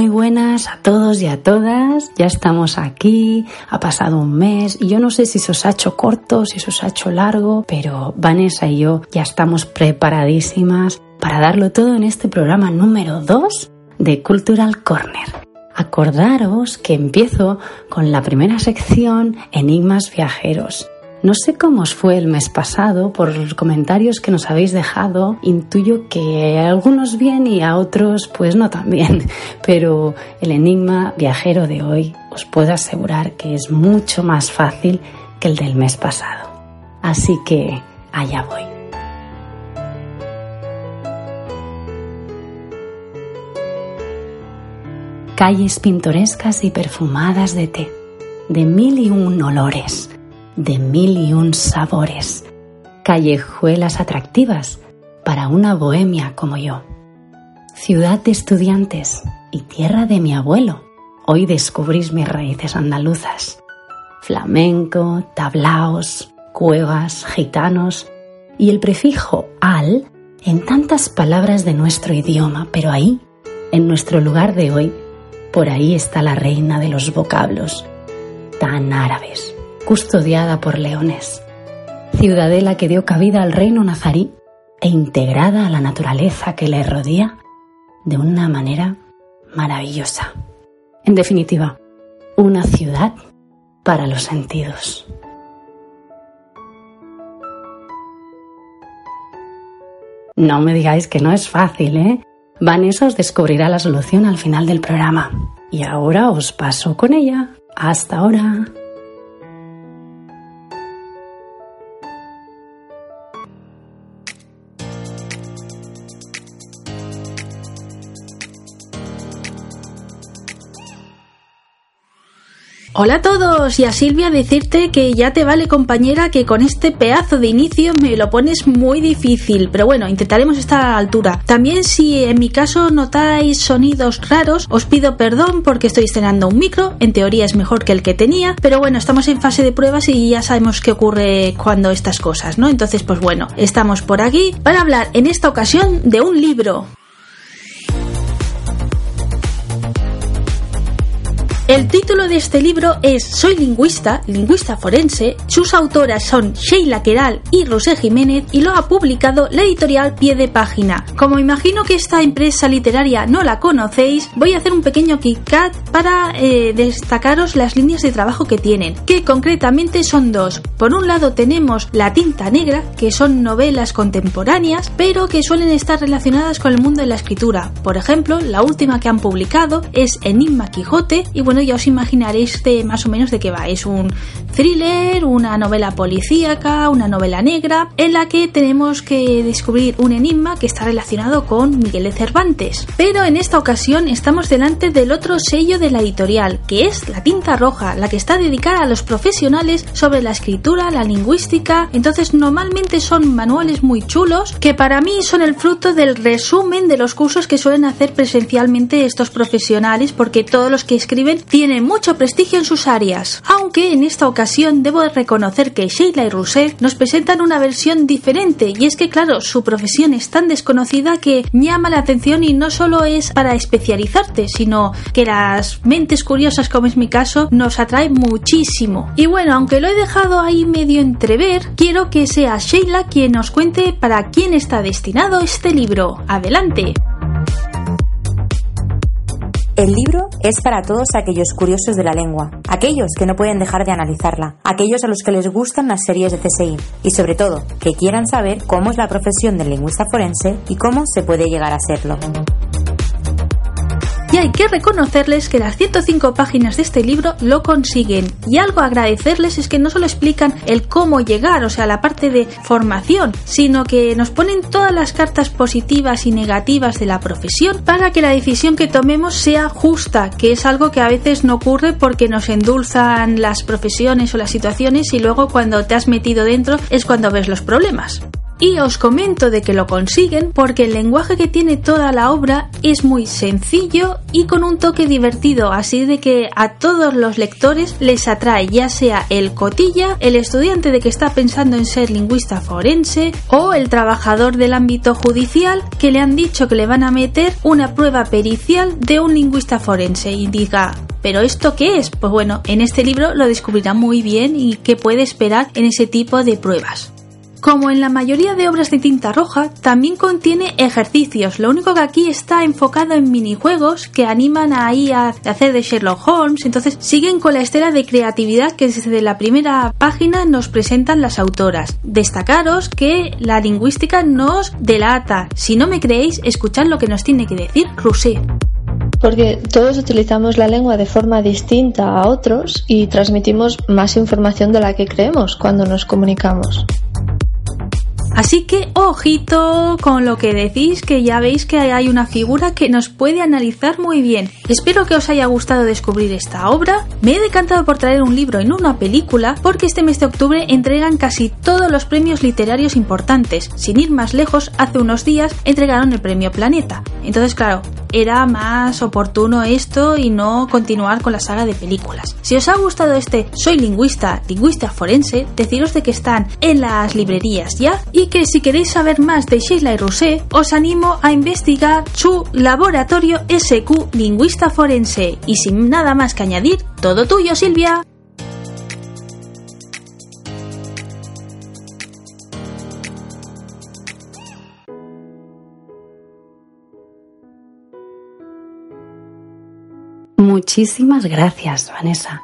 Muy buenas a todos y a todas. Ya estamos aquí. Ha pasado un mes y yo no sé si se os ha hecho corto, si se os ha hecho largo, pero Vanessa y yo ya estamos preparadísimas para darlo todo en este programa número 2 de Cultural Corner. Acordaros que empiezo con la primera sección Enigmas Viajeros no sé cómo os fue el mes pasado, por los comentarios que nos habéis dejado, intuyo que a algunos bien y a otros pues no tan bien, pero el enigma viajero de hoy os puedo asegurar que es mucho más fácil que el del mes pasado. Así que allá voy. Calles pintorescas y perfumadas de té, de mil y un olores de mil y un sabores, callejuelas atractivas para una bohemia como yo. Ciudad de estudiantes y tierra de mi abuelo. Hoy descubrís mis raíces andaluzas. Flamenco, tablaos, cuevas, gitanos y el prefijo al en tantas palabras de nuestro idioma, pero ahí, en nuestro lugar de hoy, por ahí está la reina de los vocablos, tan árabes custodiada por leones, ciudadela que dio cabida al reino nazarí e integrada a la naturaleza que le rodea de una manera maravillosa. En definitiva, una ciudad para los sentidos. No me digáis que no es fácil, ¿eh? Vanessa os descubrirá la solución al final del programa. Y ahora os paso con ella. Hasta ahora. Hola a todos y a Silvia decirte que ya te vale compañera que con este pedazo de inicio me lo pones muy difícil, pero bueno, intentaremos estar a la altura. También si en mi caso notáis sonidos raros, os pido perdón porque estoy estrenando un micro, en teoría es mejor que el que tenía, pero bueno, estamos en fase de pruebas y ya sabemos qué ocurre cuando estas cosas, ¿no? Entonces, pues bueno, estamos por aquí para hablar en esta ocasión de un libro. El título de este libro es Soy lingüista, lingüista forense. Sus autoras son Sheila Queral y Rosé Jiménez y lo ha publicado la editorial Pie de Página. Como imagino que esta empresa literaria no la conocéis, voy a hacer un pequeño kick para eh, destacaros las líneas de trabajo que tienen, que concretamente son dos. Por un lado tenemos La tinta negra, que son novelas contemporáneas, pero que suelen estar relacionadas con el mundo de la escritura. Por ejemplo, la última que han publicado es Enigma Quijote y bueno, ya os imaginaréis de más o menos de qué va. Es un thriller, una novela policíaca, una novela negra, en la que tenemos que descubrir un enigma que está relacionado con Miguel de Cervantes. Pero en esta ocasión estamos delante del otro sello de la editorial, que es la tinta roja, la que está dedicada a los profesionales sobre la escritura, la lingüística. Entonces normalmente son manuales muy chulos que para mí son el fruto del resumen de los cursos que suelen hacer presencialmente estos profesionales porque todos los que escriben tienen mucho prestigio en sus áreas, aunque en esta ocasión debo reconocer que Sheila y Rousset nos presentan una versión diferente y es que claro, su profesión es tan desconocida que llama la atención y no solo es para especializarte, sino que las mentes curiosas como es mi caso nos atrae muchísimo. Y bueno, aunque lo he dejado ahí medio entrever, quiero que sea Sheila quien nos cuente para quién está destinado este libro. Adelante. El libro es para todos aquellos curiosos de la lengua, aquellos que no pueden dejar de analizarla, aquellos a los que les gustan las series de CSI y sobre todo que quieran saber cómo es la profesión del lingüista forense y cómo se puede llegar a serlo. Y hay que reconocerles que las 105 páginas de este libro lo consiguen. Y algo a agradecerles es que no solo explican el cómo llegar, o sea, la parte de formación, sino que nos ponen todas las cartas positivas y negativas de la profesión para que la decisión que tomemos sea justa, que es algo que a veces no ocurre porque nos endulzan las profesiones o las situaciones y luego cuando te has metido dentro es cuando ves los problemas. Y os comento de que lo consiguen porque el lenguaje que tiene toda la obra es muy sencillo y con un toque divertido, así de que a todos los lectores les atrae ya sea el cotilla, el estudiante de que está pensando en ser lingüista forense o el trabajador del ámbito judicial que le han dicho que le van a meter una prueba pericial de un lingüista forense y diga, ¿Pero esto qué es? Pues bueno, en este libro lo descubrirá muy bien y qué puede esperar en ese tipo de pruebas. Como en la mayoría de obras de tinta roja, también contiene ejercicios, lo único que aquí está enfocado en minijuegos que animan ahí a hacer de Sherlock Holmes, entonces siguen con la estela de creatividad que desde la primera página nos presentan las autoras. Destacaros que la lingüística nos delata. Si no me creéis, escuchad lo que nos tiene que decir Rousset porque todos utilizamos la lengua de forma distinta a otros y transmitimos más información de la que creemos cuando nos comunicamos. Así que ojito con lo que decís, que ya veis que hay una figura que nos puede analizar muy bien. Espero que os haya gustado descubrir esta obra. Me he decantado por traer un libro no una película, porque este mes de octubre entregan casi todos los premios literarios importantes. Sin ir más lejos, hace unos días entregaron el premio Planeta. Entonces, claro, era más oportuno esto y no continuar con la saga de películas. Si os ha gustado este Soy lingüista, lingüista forense, deciros de que están en las librerías ya y que si queréis saber más de Sheila y Rousset, os animo a investigar su laboratorio SQ Lingüista Forense. Y sin nada más que añadir, todo tuyo, Silvia. Muchísimas gracias, Vanessa.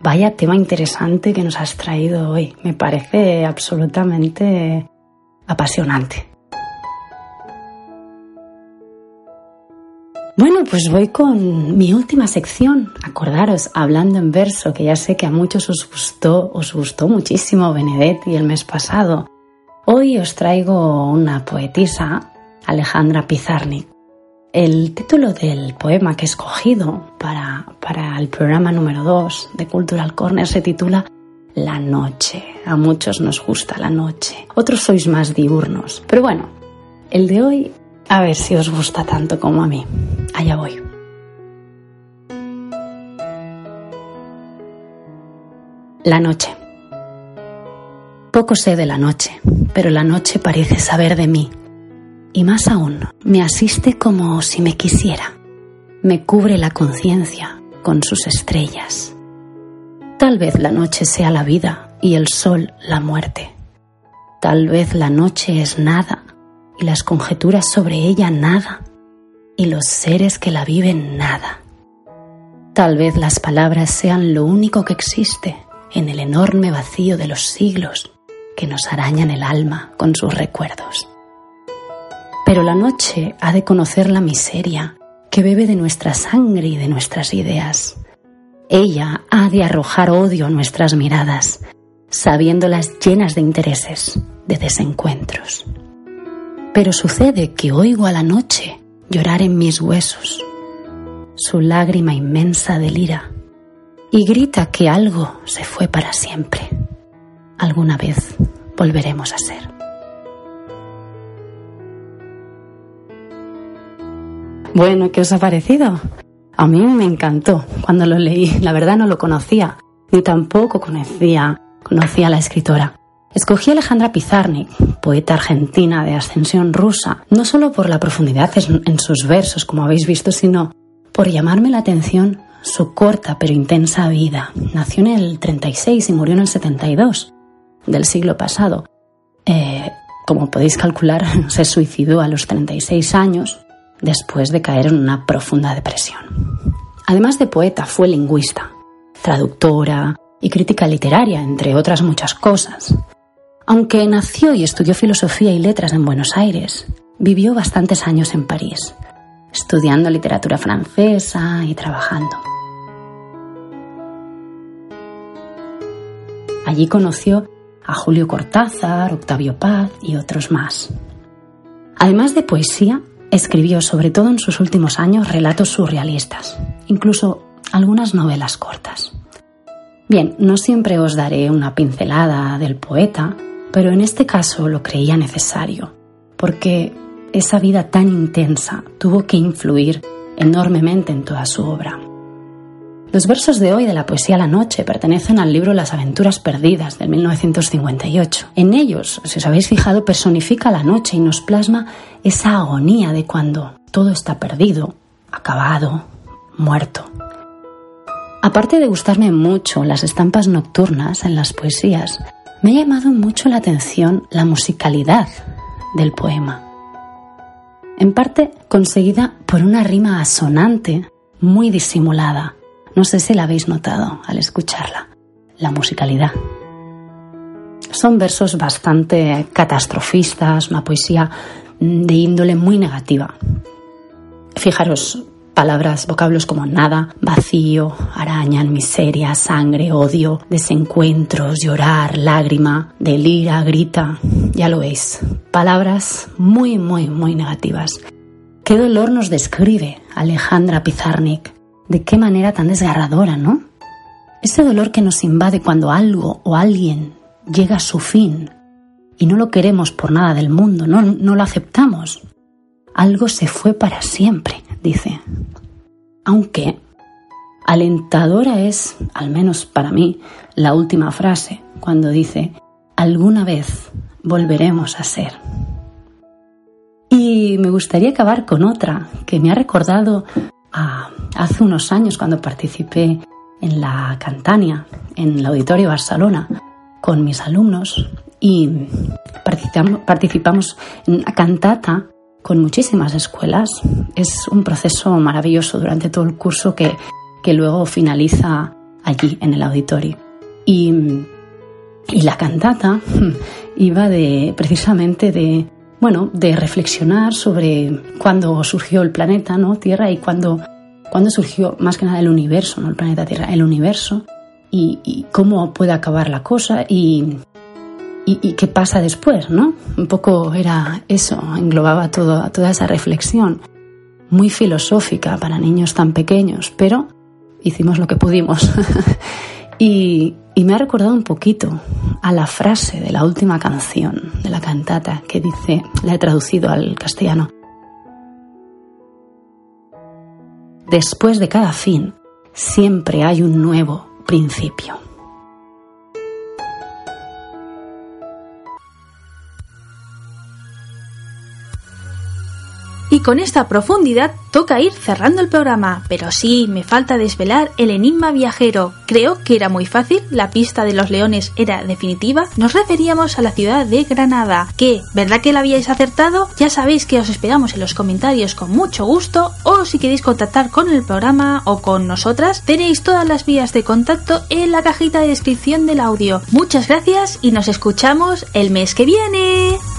Vaya tema interesante que nos has traído hoy. Me parece absolutamente apasionante. Bueno, pues voy con mi última sección. Acordaros, hablando en verso, que ya sé que a muchos os gustó, os gustó muchísimo Benedetti el mes pasado. Hoy os traigo una poetisa, Alejandra Pizarnik. El título del poema que he escogido para, para el programa número 2 de Cultural Corner se titula la noche. A muchos nos gusta la noche, otros sois más diurnos. Pero bueno, el de hoy, a ver si os gusta tanto como a mí. Allá voy. La noche. Poco sé de la noche, pero la noche parece saber de mí. Y más aún, me asiste como si me quisiera. Me cubre la conciencia con sus estrellas Tal vez la noche sea la vida y el sol la muerte. Tal vez la noche es nada y las conjeturas sobre ella nada y los seres que la viven nada. Tal vez las palabras sean lo único que existe en el enorme vacío de los siglos que nos arañan el alma con sus recuerdos. Pero la noche ha de conocer la miseria que bebe de nuestra sangre y de nuestras ideas ella ha de arrojar odio a nuestras miradas, sabiéndolas llenas de intereses, de desencuentros. Pero sucede que oigo a la noche llorar en mis huesos, su lágrima inmensa delira, y grita que algo se fue para siempre. Alguna vez volveremos a ser. Bueno, ¿qué os ha parecido? A mí me encantó cuando lo leí. La verdad no lo conocía, ni tampoco conocía, conocía a la escritora. Escogí a Alejandra Pizarnik, poeta argentina de ascensión rusa, no solo por la profundidad en sus versos, como habéis visto, sino por llamarme la atención su corta pero intensa vida. Nació en el 36 y murió en el 72 del siglo pasado. Eh, como podéis calcular, se suicidó a los 36 años después de caer en una profunda depresión. Además de poeta, fue lingüista, traductora y crítica literaria, entre otras muchas cosas. Aunque nació y estudió filosofía y letras en Buenos Aires, vivió bastantes años en París. estudiando literatura francesa y trabajando. Allí conoció a Julio Cortázar, Octavio Paz y otros más. Además de poesía, escribió sobre todo en sus últimos años relatos surrealistas, incluso algunas novelas cortas. Bien, no siempre os daré una pincelada del poeta, pero en este caso lo creía necesario, porque esa vida tan intensa tuvo que influir enormemente en toda su obra. Los versos de hoy de la poesía La Noche pertenecen al libro Las aventuras perdidas de 1958. En ellos, si os habéis fijado, personifica la noche y nos plasma esa agonía de cuando todo está perdido, acabado, muerto. Aparte de gustarme mucho las estampas nocturnas en las poesías, me ha llamado mucho la atención la musicalidad del poema. En parte conseguida por una rima asonante, muy disimulada, no sé si la habéis notado al escucharla, la musicalidad. Son versos bastante catastrofistas, una poesía de índole muy negativa. Fijaros, palabras, vocablos como nada, vacío, arañan, miseria, sangre, odio, desencuentros, llorar, lágrima, delira, grita, ya lo veis. Palabras muy, muy, muy negativas. ¿Qué dolor nos describe Alejandra Pizarnik de qué manera tan desgarradora, ¿no? Ese dolor que nos invade cuando algo o alguien llega a su fin y no lo queremos por nada del mundo, no, no lo aceptamos. Algo se fue para siempre, dice. Aunque alentadora es, al menos para mí, la última frase, cuando dice, alguna vez volveremos a ser. Y me gustaría acabar con otra que me ha recordado hace unos años cuando participé en la Cantania, en el Auditorio Barcelona, con mis alumnos y participamos, en una cantata con muchísimas escuelas. Es un proceso maravilloso durante todo el curso que, que luego finaliza allí en el auditorio. Y, y la cantata iba de precisamente de bueno, de reflexionar sobre cuándo surgió el planeta, ¿no? Tierra y cuándo, cuándo surgió más que nada el universo, no el planeta Tierra, el universo y, cómo puede acabar la cosa y, y, qué pasa después, ¿no? Un poco era eso, englobaba todo, toda esa reflexión muy filosófica para niños tan pequeños, pero hicimos lo que pudimos. y, y me ha recordado un poquito a la frase de la última canción de la cantata que dice, la he traducido al castellano, después de cada fin siempre hay un nuevo principio. Y con esta profundidad toca ir cerrando el programa, pero sí, me falta desvelar el enigma viajero. Creo que era muy fácil, la pista de los leones era definitiva. Nos referíamos a la ciudad de Granada. ¿Qué? ¿Verdad que la habíais acertado? Ya sabéis que os esperamos en los comentarios con mucho gusto o si queréis contactar con el programa o con nosotras, tenéis todas las vías de contacto en la cajita de descripción del audio. Muchas gracias y nos escuchamos el mes que viene.